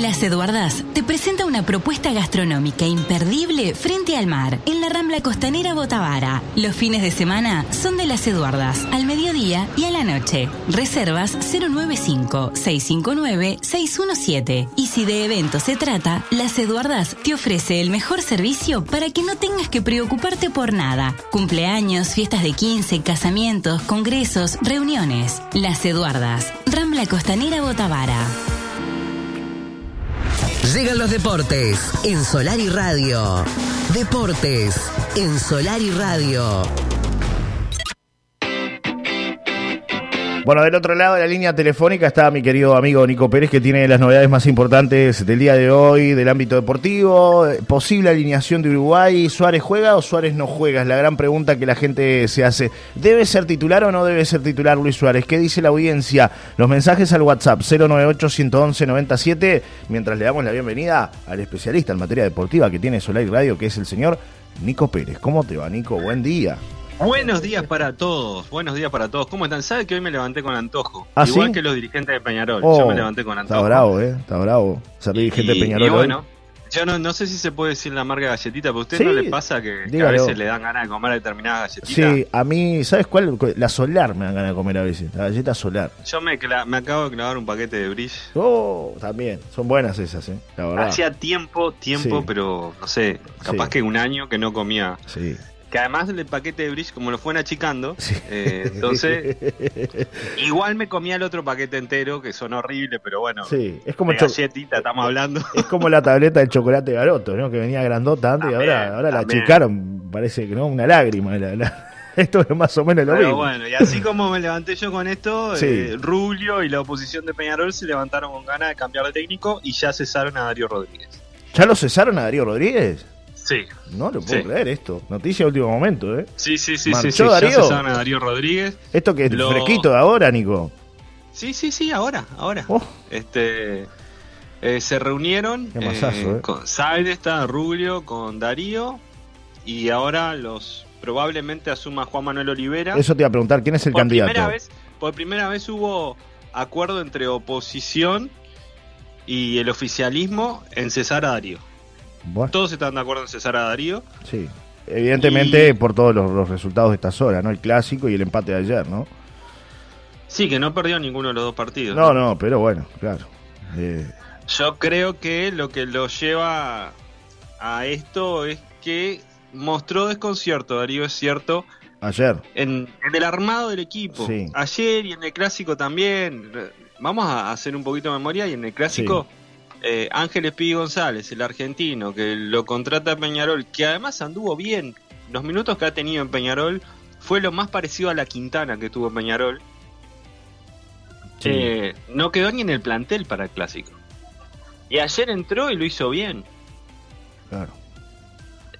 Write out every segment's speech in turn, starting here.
Las Eduardas te presenta una propuesta gastronómica imperdible frente al mar, en la Rambla Costanera Botavara. Los fines de semana son de Las Eduardas, al mediodía y a la noche. Reservas 095-659-617. Y si de eventos se trata, Las Eduardas te ofrece el mejor servicio para que no tengas que preocuparte por nada. Cumpleaños, fiestas de 15, casamientos, congresos, reuniones. Las Eduardas, Rambla Costanera Botavara. Llegan los deportes en Solar y Radio. Deportes en Solar y Radio. Bueno, del otro lado de la línea telefónica está mi querido amigo Nico Pérez, que tiene las novedades más importantes del día de hoy, del ámbito deportivo, posible alineación de Uruguay, ¿Suárez juega o Suárez no juega? Es la gran pregunta que la gente se hace. ¿Debe ser titular o no debe ser titular Luis Suárez? ¿Qué dice la audiencia? Los mensajes al WhatsApp 098-111-97, mientras le damos la bienvenida al especialista en materia deportiva que tiene Solar Radio, que es el señor Nico Pérez. ¿Cómo te va, Nico? Buen día. Buenos días para todos, buenos días para todos. ¿Cómo están? ¿Sabe que hoy me levanté con antojo? ¿Ah, Igual sí? que los dirigentes de Peñarol, Oh, yo me levanté con antojo. Está bravo, ¿eh? Está bravo. Ser dirigente de Peñarol. Y hoy. bueno, yo no, no sé si se puede decir la marca galletita, pero a usted Sí, no le pasa que, que a veces le dan ganas de comer determinadas galletitas. Sí, a mí, ¿sabes cuál? La solar me dan ganas de comer a veces. La galleta solar. Yo me, me acabo de clavar un paquete de bridge. Oh, también. Son buenas esas, ¿eh? La verdad. Hacía tiempo, tiempo, Sí. pero no sé, capaz que un año que no comía. Sí. Que además el paquete de bridge, como lo fueron achicando, Sí. eh, entonces igual me comía el otro paquete entero, que son horribles, pero bueno, Sí, es como, galletita estamos hablando. es como la tableta del chocolate garoto, ¿no? Que venía grandota antes y ahora, ahora la achicaron. Parece que no, una lágrima. la- la- Esto es más o menos lo Pero mismo. bueno, y así como me levanté yo con esto, Sí. eh, Rubio y la oposición de Peñarol se levantaron con ganas de cambiar de técnico y ya cesaron a Darío Rodríguez. ¿Ya lo cesaron a Darío Rodríguez? Sí, No lo puedo Sí. creer esto. Noticia de último momento, ¿eh? sí, sí, sí, ¿Marchó sí, sí, Darío? ya a Darío Rodríguez. Esto que es Lo- fresquito de ahora, Nico. Sí, sí, sí, ahora, ahora. Oh, Este eh, se reunieron Qué masazo, eh. con Saedesta, Rubio, con Darío y ahora los probablemente asuma Juan Manuel Olivera. eso te iba a preguntar, ¿quién es el por candidato? Primera vez, por primera vez hubo acuerdo entre oposición y el oficialismo en cesar a Darío. Bueno, Todos están de acuerdo en cesar a Darío. sí. Evidentemente Y- por todos los, los resultados de estas horas, ¿no? El clásico y el empate de ayer, ¿no? Sí, que no perdió ninguno de los dos partidos. No, no, pero bueno, claro. Eh, Yo creo que lo que lo lleva a esto es que mostró desconcierto, Darío, es cierto, ayer. en, en el armado del equipo. Sí. Ayer y en el clásico también. Vamos a hacer un poquito de memoria y en el clásico eh, Ángeles Pidi González, el argentino, que lo contrata a Peñarol, que además anduvo bien. Los minutos que ha tenido en Peñarol fue lo más parecido a la Quintana que tuvo Peñarol. Sí. Eh, no quedó ni en el plantel para el clásico. Y ayer entró y lo hizo bien. Claro.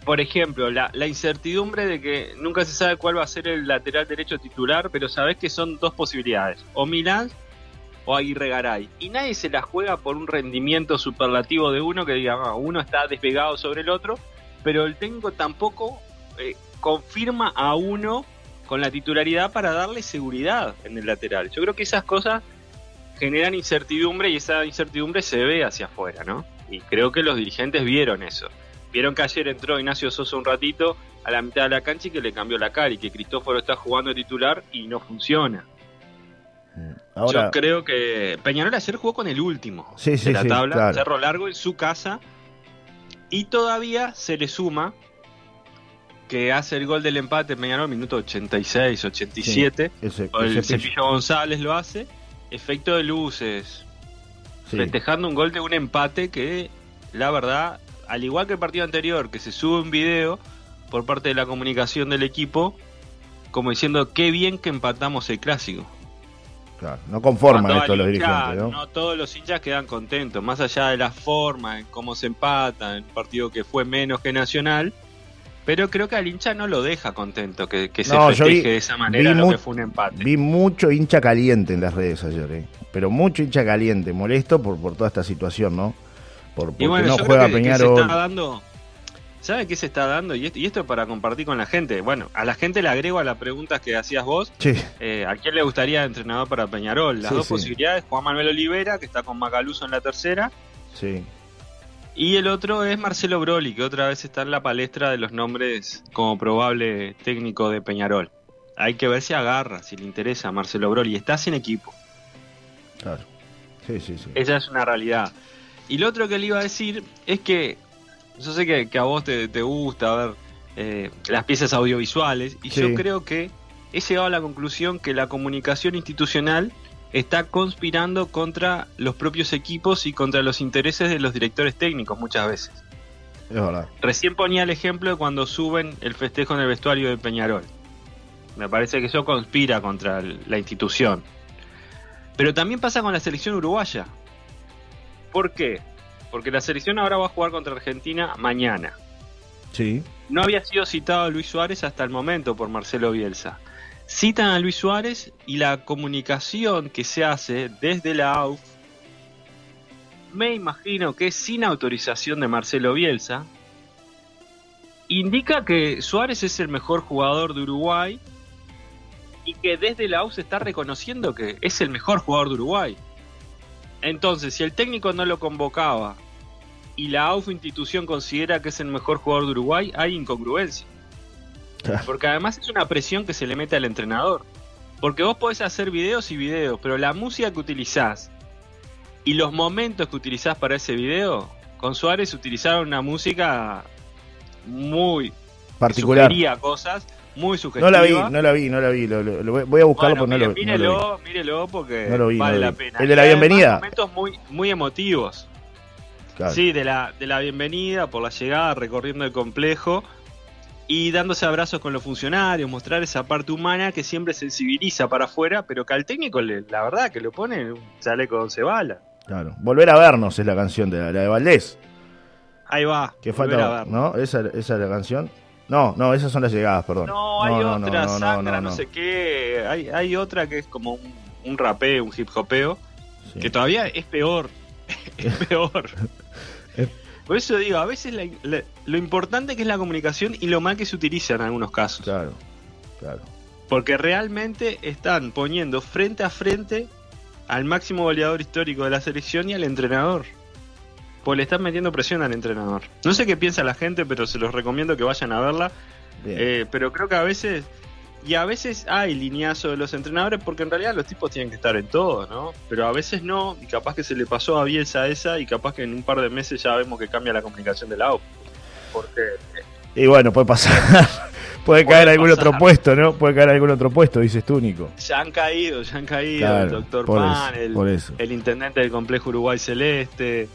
Por ejemplo, la, la incertidumbre de que nunca se sabe cuál va a ser el lateral derecho titular, pero sabes que son dos posibilidades, o Milán o Aguirre Garay. Y nadie se la juega por un rendimiento superlativo de uno que diga, "Ah, uno está despegado sobre el otro, pero el técnico tampoco eh, confirma a uno con la titularidad para darle seguridad en el lateral. Yo creo que esas cosas generan incertidumbre y esa incertidumbre se ve hacia afuera, ¿no? Y creo que los dirigentes vieron eso. Vieron que ayer entró Ignacio Sosa un ratito a la mitad de la cancha y que le cambió la cara y que Cristóforo está jugando titular y no funciona. Ahora, Yo creo que Peñarol ayer jugó con el último Sí, sí, de la sí, tabla, claro. Cerro Largo en su casa y todavía se le suma que hace el gol del empate Peñarol minuto 86, 87, ese, el ese. Cepillo González lo hace, efecto de luces, Sí. festejando un gol de un empate que, la verdad, al igual que el partido anterior, que se sube un video por parte de la comunicación del equipo, como diciendo qué bien que empatamos el clásico. Claro, No conforman esto los dirigentes, ¿no? todos los hinchas quedan contentos, más allá de la forma, en cómo se empatan, en un partido que fue menos que Nacional. Pero creo que al hincha no lo deja contento que, que se No, festeje vi- de esa manera lo que fue un empate. Vi mucho hincha caliente en las redes ayer, ¿eh? Pero mucho hincha caliente, molesto por, por toda esta situación, ¿no? Por, porque bueno, no juega que, que se Peñarol. está dando. ¿Sabe qué se está dando? Y esto, es para compartir con la gente. Bueno, a la gente le agrego a las preguntas que hacías vos. Sí, eh, ¿A quién le gustaría entrenador para Peñarol? Las Sí, dos sí. posibilidades: Juan Manuel Olivera, que está con Macaluso en la tercera, Sí. Y el otro es Marcelo Broli, que otra vez está en la palestra de los nombres como probable técnico de Peñarol. Hay que ver si agarra, si le interesa a Marcelo Broli. Está sin equipo. Claro. Sí, sí, sí. Esa es una realidad. Y lo otro que le iba a decir es que yo sé que, que a vos te, te gusta ver eh, las piezas audiovisuales y Sí. yo creo que he llegado a la conclusión que la comunicación institucional está conspirando contra los propios equipos y contra los intereses de los directores técnicos muchas veces. Es verdad. Recién ponía el ejemplo de cuando suben el festejo en el vestuario de Peñarol. Me parece que eso conspira contra la institución. Pero también pasa con la selección uruguaya. ¿Por qué? Porque la selección ahora va a jugar contra Argentina mañana. Sí. No había sido citado a Luis Suárez hasta el momento por Marcelo Bielsa. Citan a Luis Suárez y la comunicación que se hace desde la AUF, me imagino que sin autorización de Marcelo Bielsa, indica que Suárez es el mejor jugador de Uruguay y que desde la AUF se está reconociendo que es el mejor jugador de Uruguay. Entonces, si el técnico no lo convocaba y la AUF institución considera que es el mejor jugador de Uruguay, hay incongruencia. Claro. Porque además es una presión que se le mete al entrenador. Porque vos podés hacer videos y videos, pero la música que utilizás y los momentos que utilizás para ese video, con Suárez utilizaron una música muy Particular. que cosas muy No sugestiva. la vi, no la vi, no la vi. Lo, lo- lo voy- a buscarlo Bueno, porque no lo, no lo vi. mírelo, mírelo porque No vi, vale no la pena. El de la bienvenida. Momentos muy, muy emotivos. Claro. Sí, de la, de la bienvenida, por la llegada, recorriendo el complejo y dándose abrazos con los funcionarios, mostrar esa parte humana que siempre sensibiliza para afuera, pero que al técnico, le- la verdad, que lo pone en un chaleco de once balas. Claro. Volver a vernos es la canción de la, la de Valdés. Ahí va. Que a falta, ver. ¿no? ¿Esa, esa es la canción. No, no, esas son las llegadas, perdón. No, hay no, otra, no, no, sangra, no, sé qué. Hay, hay otra que es como un, un rapeo, un hip hopeo, Sí. que todavía es peor. es peor. Por eso digo, a veces la- la- lo importante que es la comunicación y lo mal que se utiliza en algunos casos. Claro, claro. Porque realmente están poniendo frente a frente al máximo goleador histórico de la selección y al entrenador. Pues le están metiendo presión al entrenador. No sé qué piensa la gente, pero se los recomiendo que vayan a verla. Eh, pero creo que a veces, y a veces hay lineazo de los entrenadores, porque en realidad los tipos tienen que estar en todo, ¿no? Pero a veces no, y capaz que se le pasó a Bielsa esa, y capaz que en un par de meses ya vemos que cambia la comunicación del AUP. Porque Y bueno, puede pasar. puede Puede caer algún pasar. otro puesto, ¿no? Puede caer algún otro puesto, dices tú, Nico. ya han caído, ya han caído Claro, el doctor Pan, eso, el intendente del complejo Uruguay Celeste,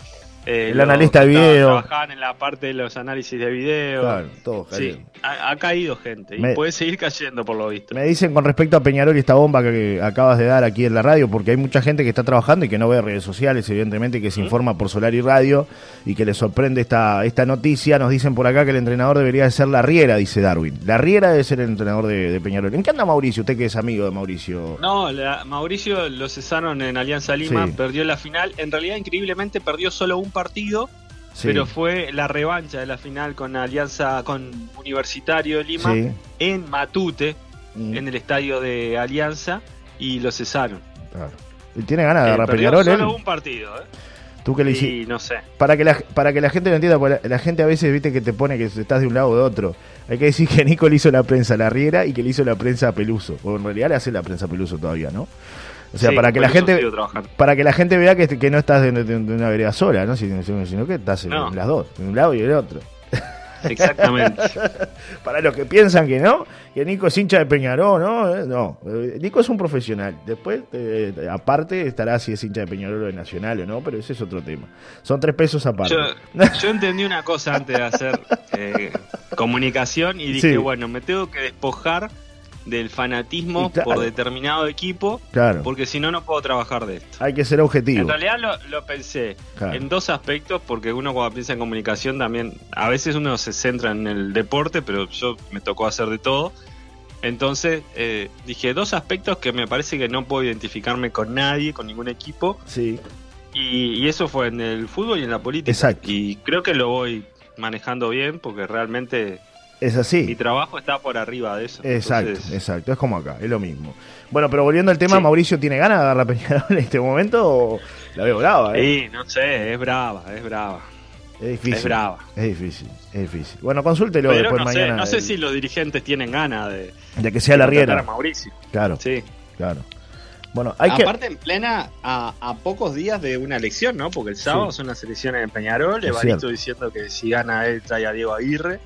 eh, El los analista de video. Trabajaban en la parte de los análisis de video. Claro, todo Sí, caído. ha, ha caído gente y Me- puede seguir cayendo por lo visto. Me dicen con respecto a Peñarol y esta bomba que acabas de dar aquí en la radio, porque hay mucha gente que está trabajando y que no ve redes sociales, evidentemente, que se informa por Solar y Radio y que le sorprende esta, esta noticia. Nos dicen por acá que el entrenador debería de ser la Riera, dice Darwin. La Riera debe ser el entrenador de, de Peñarol. ¿En qué anda Mauricio? Usted que es amigo de Mauricio. No, la- Mauricio lo cesaron en Alianza Lima, Sí. perdió la final. En realidad, increíblemente, perdió solo un partido, Sí, pero fue la revancha de la final con Alianza, con Universitario de Lima, sí. en Matute, Mm, en el estadio de Alianza, y lo cesaron. claro. Y tiene ganas de Eh, agarrar Peñarol, solo él. un partido, ¿eh? Tú que le hiciste. Y no sé. Para que, la, para que la gente lo entienda, porque la, la gente a veces viste que te pone que estás de un lado o de otro. Hay que decir que Nico le hizo la prensa a la Riera y que le hizo la prensa a Peluso. O en realidad le hace la prensa a Peluso todavía, ¿no? O sea, Sí, para que la gente para que la gente vea que, que no estás de, de- de una vereda sola, ¿no? Sino, sino que estás en, No. en las dos, en un lado y en el otro. Exactamente. Para los que piensan que no, que Nico es hincha de Peñarol, ¿no? Eh, No, Eh, Nico es un profesional. Después, eh, aparte, estará si es hincha de Peñarol o de Nacional o no, pero ese es otro tema. Son tres pesos aparte. Yo, yo entendí una cosa antes de hacer eh, comunicación y dije, Sí. bueno, me tengo que despojar del fanatismo claro. por determinado equipo, Claro, porque si no, no puedo trabajar de esto. hay que ser objetivo. En realidad lo, lo pensé Claro. en dos aspectos, porque uno cuando piensa en comunicación también, a veces uno se centra en el deporte, pero yo me tocó hacer de todo. Entonces eh, dije dos aspectos que me parece que no puedo identificarme con nadie, con ningún equipo, Sí, y, y eso fue en el fútbol y en la política. Exacto. Y creo que lo voy manejando bien porque realmente Es así. Mi trabajo está por arriba de eso. Exacto, Entonces, exacto. Es como acá, es lo mismo. Bueno, pero volviendo al tema, Sí. ¿Mauricio tiene ganas de agarrar a Peñarol en este momento o la veo brava? ¿eh? Sí, no sé, es brava, es brava. Es difícil. es brava. Es difícil, es difícil. Bueno, consúltelo Pero después no sé, mañana. no sé si los dirigentes tienen ganas de, De que sea de la riera. a Mauricio. Claro, Sí. claro. Bueno, hay que. Aparte en plena, a, a pocos días de una elección, ¿no? Porque el sábado Sí. son las elecciones en Peñarol, Es Evaristo cierto. diciendo que si gana él trae a Diego Aguirre.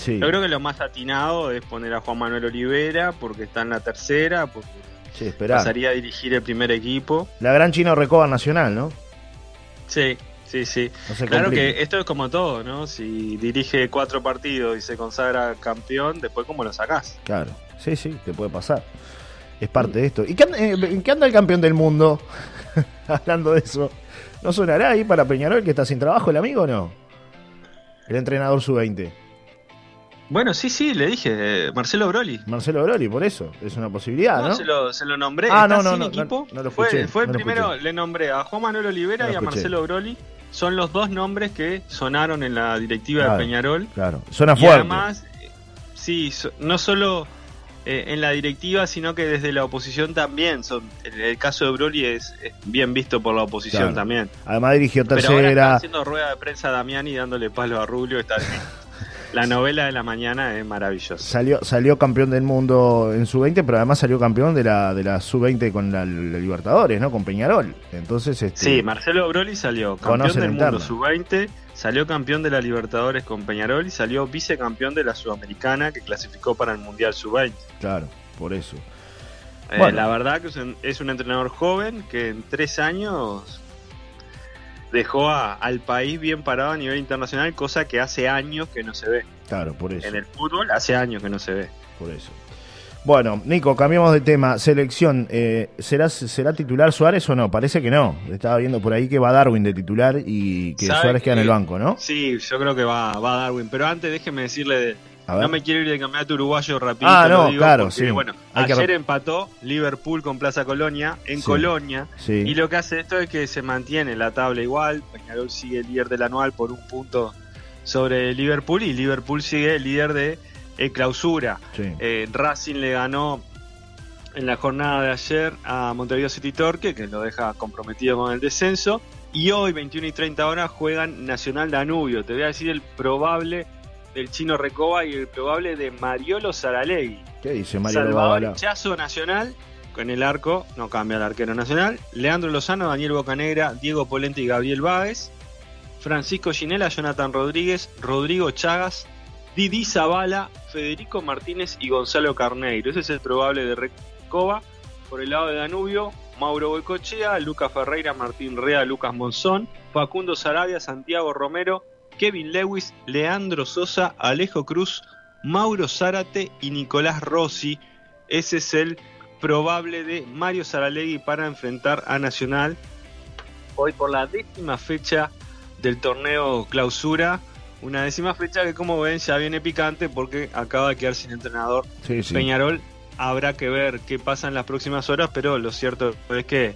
Sí, Yo creo que lo más atinado es poner a Juan Manuel Olivera porque está en la tercera, porque sí, pasaría a dirigir el primer equipo. La gran Chino Recoba Nacional, ¿no? Sí, sí, sí. No Claro que esto es como todo, ¿no? Si dirige cuatro partidos y se consagra campeón, después cómo lo sacás. Claro, sí, sí, te puede pasar. Es parte de esto. ¿Y qué anda- eh, en qué anda el campeón del mundo? Hablando de eso. ¿No sonará ahí para Peñarol que está sin trabajo el amigo o no? El entrenador sub-20. Bueno, sí, sí, le dije, eh, Marcelo Broli. Marcelo Broli, por eso. Es una posibilidad, No, ¿no? Se, lo, se lo nombré. Ah, está no, no, sin no, equipo. no, no lo fue escuché, fue el no lo primero, escuché. le nombré a Juan Manuel Olivera y a. Marcelo Broli. Son los dos nombres que sonaron en la directiva Claro. de Peñarol. Claro, suena Y fuerte. además, eh, sí, no solo eh, en la directiva, sino que desde la oposición también. Son, el, caso de Broli es, es bien visto por la oposición Claro. también. Además dirigió Pero ahora está tercera. haciendo rueda de prensa a Damiani dándole palo a Rubio. Está, la novela de la mañana es maravillosa. Salió, salió campeón del mundo en sub-20, pero además salió campeón de la, de la sub-20 con la, la Libertadores, ¿no? Con Peñarol. Entonces, este, Sí, Marcelo Broli salió campeón del mundo interna. sub-20, salió campeón de la Libertadores con Peñarol y salió vicecampeón de la Sudamericana que clasificó para el Mundial sub-20. claro, por eso. Eh, Bueno. La verdad que es un entrenador joven que en tres años dejó a- al país bien parado a nivel internacional, cosa que hace años que no se ve. Claro, por eso. En el fútbol hace años que no se ve. Por eso. Bueno, Nico, cambiamos de tema. Selección, eh, ¿será, ¿será titular Suárez o no? Parece que no. Estaba viendo por ahí que va Darwin de titular y que ¿Sabe Suárez queda en qué? el banco, ¿no? Sí, yo creo que va, va Darwin. Pero antes déjeme decirle, de-. No me quiero ir del campeonato uruguayo rapidito. Ah, lo no, digo, claro, porque, sí. Bueno, Hay ayer empató Liverpool con Plaza Colonia en Sí. Colonia. Sí. Y lo que hace esto es que se mantiene la tabla igual. Peñarol sigue líder del anual por un punto sobre Liverpool y Liverpool sigue líder de eh, clausura. sí. Eh, Racing le ganó en la jornada de ayer a Montevideo City Torque, que lo deja comprometido con el descenso. Y hoy, 21 y 30 horas, juegan Nacional Danubio. Te voy a decir el probable del chino Recoba y el probable de Mariolo Saralegui. ¿Qué dice Mario Salvador? Chazo Nacional, con el arco, no cambia el arquero nacional. Leandro Lozano, Daniel Bocanegra, Diego Polente y Gabriel Báez. Francisco Ginela, Jonathan Rodríguez, Rodrigo Chagas, Didi Zavala, Federico Martínez y Gonzalo Carneiro. Ese es el probable de Recoba. Por el lado de Danubio, Mauro Boicochea, Lucas Ferreira, Martín Rea, Lucas Monzón, Facundo Sarabia, Santiago Romero, Kevin Lewis, Leandro Sosa, Alejo Cruz, Mauro Zárate y Nicolás Rossi. Ese es el probable de Mario Saralegui para enfrentar a Nacional hoy por la décima fecha del torneo clausura. Una décima fecha que como ven ya viene picante porque acaba de quedar sin entrenador Sí, sí. Peñarol. Habrá que ver qué pasa en las próximas horas, pero lo cierto es que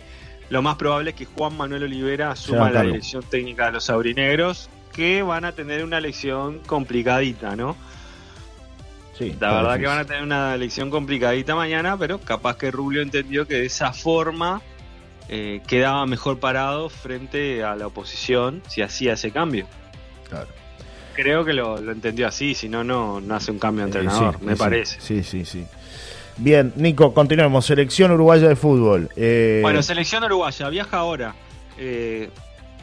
lo más probable es que Juan Manuel Olivera suma la dirección técnica de los aurinegros, que van a tener una elección complicadita, ¿no? Sí, La verdad que van a tener una elección complicadita mañana, pero capaz que Rubio entendió que de esa forma eh, quedaba mejor parado frente a la oposición si hacía ese cambio. Claro. Creo que lo, lo entendió así, si no, no hace un cambio de Eh, entrenador, sí, me sí, parece. Sí, sí, sí. Bien, Nico, continuemos. Selección uruguaya de fútbol. Eh, Bueno, selección uruguaya, viaja ahora.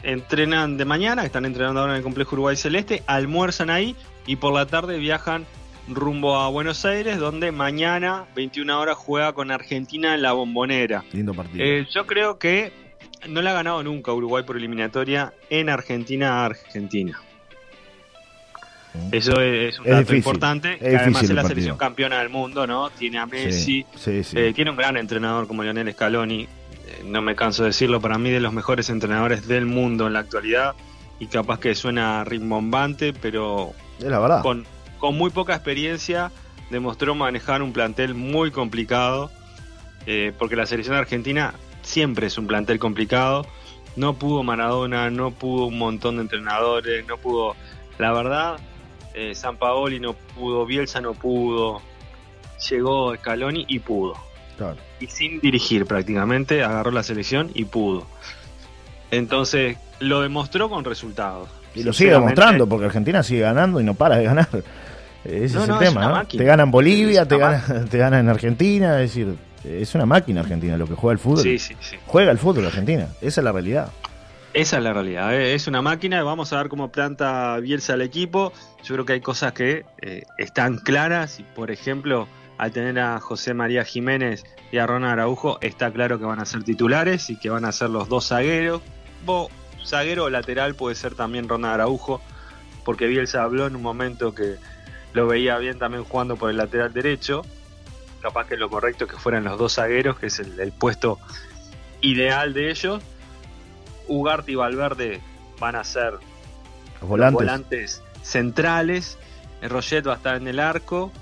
Entrenan de mañana, están entrenando ahora en el complejo Uruguay Celeste, almuerzan ahí y por la tarde viajan rumbo a Buenos Aires, donde mañana, 21 horas, juega con Argentina en la bombonera. lindo partido. Eh, yo creo que no le ha ganado nunca Uruguay por eliminatoria en Argentina a Argentina. Mm. Eso es, es un Es dato difícil, importante. es además es la partido. selección campeona del mundo, ¿no? Tiene a Messi, sí, sí, sí. eh, tiene un gran entrenador como Lionel Scaloni. No me canso de decirlo, para mí de los mejores entrenadores del mundo en la actualidad. Y capaz que suena rimbombante, pero es la verdad. con, con muy poca experiencia demostró manejar un plantel muy complicado, eh, porque la selección argentina siempre es un plantel complicado. No pudo Maradona, no pudo un montón de entrenadores, no pudo... La verdad, eh, San Paoli no pudo, Bielsa no pudo, llegó Scaloni y pudo. Claro. Y sin dirigir prácticamente, agarró la selección y pudo. Entonces, lo demostró con resultados. Y lo sigue demostrando, porque Argentina sigue ganando y no para de ganar. Ese No, es el tema, ¿no? máquina. Te gana en Bolivia, te gana, te gana en Argentina, es decir, es una máquina Argentina lo que juega el fútbol. Sí, sí, sí. Juega el fútbol Argentina, esa es la realidad. Esa es la realidad, eh, es una máquina vamos a ver cómo planta Bielsa al equipo. Yo creo que hay cosas que eh, están claras y, por ejemplo, al tener a José María Jiménez y a Ronald Araujo, está claro que van a ser titulares y que van a ser los dos zagueros. O zaguero o lateral puede ser también Ronald Araujo, porque Bielsa habló en un momento que lo veía bien también jugando por el lateral derecho. Capaz que lo correcto es que fueran los dos zagueros, que es el, el puesto ideal de ellos. Ugarte y Valverde van a ser Los los volantes. centrales. Roget va a estar en el arco.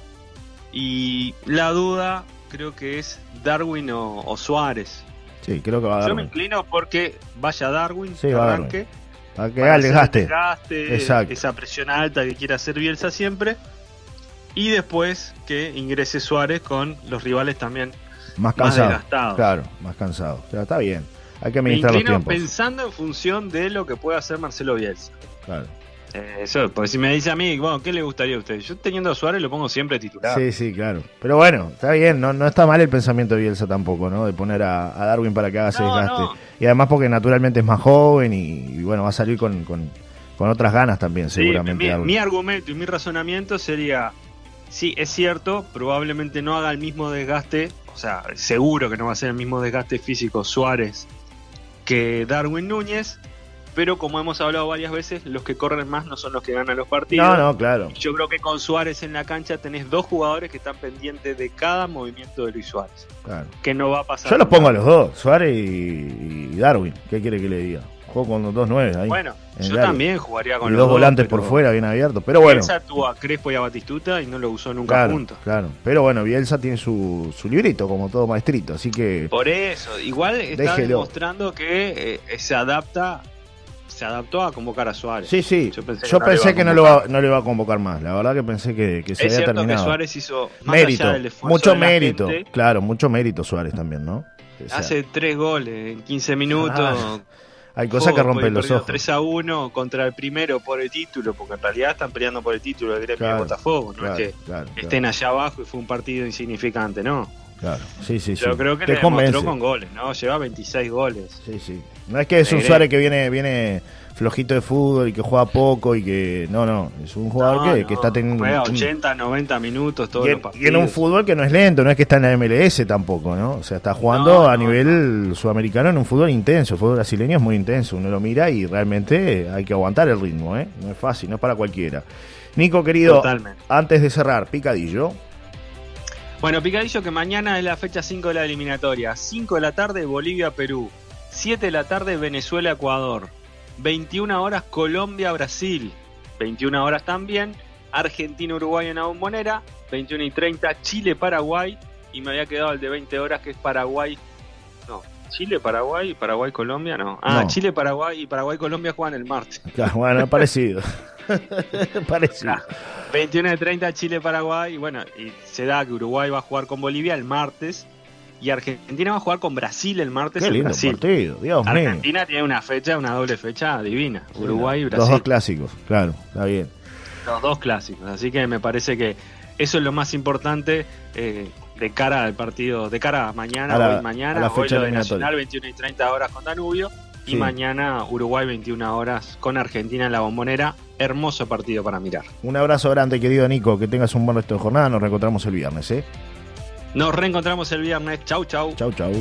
Y la duda creo que es Darwin o, o Suárez. Sí, creo que va a Yo dar. me inclino porque vaya Darwin, Sí, va arranque. Para que desgaste. desgaste, Exacto. Esa presión alta que quiere hacer Bielsa siempre. Y después que ingrese Suárez con los rivales también Más más cansado. desgastados. Claro, más cansado. O sea, está bien. Hay que Me administrar los inclino tiempos. pensando en función de lo que pueda hacer Marcelo Bielsa. Claro. Eh, eso, porque si me dice a mí, bueno, ¿qué le gustaría a usted? Yo teniendo a Suárez lo pongo siempre titular. Sí, sí, claro. Pero bueno, está bien, no, no está mal el pensamiento de Bielsa tampoco, ¿no? De poner a, a Darwin para que haga ese No, desgaste. no. Y además porque naturalmente es más joven y, y bueno, va a salir con, con, con otras ganas también, Sí, seguramente. mi, mi argumento y mi razonamiento sería, sí, es cierto, probablemente no haga el mismo desgaste, o sea, seguro que no va a ser el mismo desgaste físico Suárez que Darwin Núñez, pero como hemos hablado varias veces, los que corren más no son los que ganan los partidos. No, no, claro. Yo creo que con Suárez en la cancha tenés dos jugadores que están pendientes de cada movimiento de Luis Suárez, claro. que no va a pasar. Yo los pongo a los dos, Suárez y, y Darwin. ¿Qué quiere que le diga? Juego con los dos nueve ahí. Bueno, en yo área. también jugaría con y los dos volantes por fuera, bien abiertos. Pero bueno, Bielsa tuvo a Crespo y a Batistuta y no lo usó nunca claro, juntos. claro. Pero bueno, Bielsa tiene su, su librito, como todo maestrito. Así que Por eso, igual está Déjelo. demostrando que eh, se adapta, se adaptó a convocar a Suárez. Sí, sí. Yo pensé que Yo no le pensé iba que no lo, va, no le iba a convocar más. La verdad que pensé que, que se es había cierto terminado. que Suárez hizo más mérito, allá del esfuerzo mucho de la mérito. gente, Claro, mucho mérito Suárez también, ¿no? O sea, hace tres goles en 15 minutos. Ah, hay cosas que rompen los ojos. 3 a 1 contra el primero por el título, porque en realidad están peleando por el título del gremio Claro, de Botafogo. No Claro, es que claro, estén allá abajo y fue un partido insignificante, no. Claro. Sí, sí, sí. Yo creo que Te le demostró con goles, ¿no? Lleva 26 goles. Sí, sí. No es que es un. Suárez que viene, viene flojito de fútbol y que juega poco y que. No, no. Es un jugador No, que, no, que está teniendo. Juega un- 80, 90 minutos todos y, los partidos. y en un fútbol que no es lento, no es que está en la MLS tampoco, ¿no? O sea, está jugando No, a no, nivel sudamericano en un fútbol intenso. El fútbol brasileño es muy intenso. Uno lo mira y realmente hay que aguantar el ritmo, ¿eh? No es fácil, no es para cualquiera. Nico, querido, Totalmente. antes de cerrar, picadillo. Bueno, Picadillo que mañana es la fecha 5 de la eliminatoria. 5 de la tarde Bolivia-Perú. 7 de la tarde Venezuela-Ecuador. 21 horas Colombia-Brasil. 21 horas también Argentina-Uruguay en la bombonera. 21 y 30 Chile-Paraguay. Y me había quedado el de 20 horas que es Paraguay. No, Chile-Paraguay y Paraguay-Colombia no. Ah, No. Chile-Paraguay y Paraguay-Colombia juegan el martes. Claro, bueno, parecido. Claro. 21 de 30 Chile-Paraguay. Y bueno, y se da que Uruguay va a jugar con Bolivia el martes. Y Argentina va a jugar con Brasil el martes Qué lindo Brasil. partido, Dios mío. Argentina tiene una fecha, una doble fecha divina. Uruguay y Los Brasil. dos clásicos, claro, está bien. Los dos clásicos. Así que me parece que eso es lo más importante eh, de cara al partido, de cara a mañana, A la- hoy mañana, a la hoy fecha lo de. Nacional 21 y 30 horas con Danubio. Y Sí. mañana Uruguay 21 horas con Argentina en la bombonera. Hermoso partido para mirar. Un abrazo grande, querido Nico. Que tengas un buen resto de jornada. Nos reencontramos el viernes, ¿eh? Nos reencontramos el viernes. Chau, chau. Chau, chau.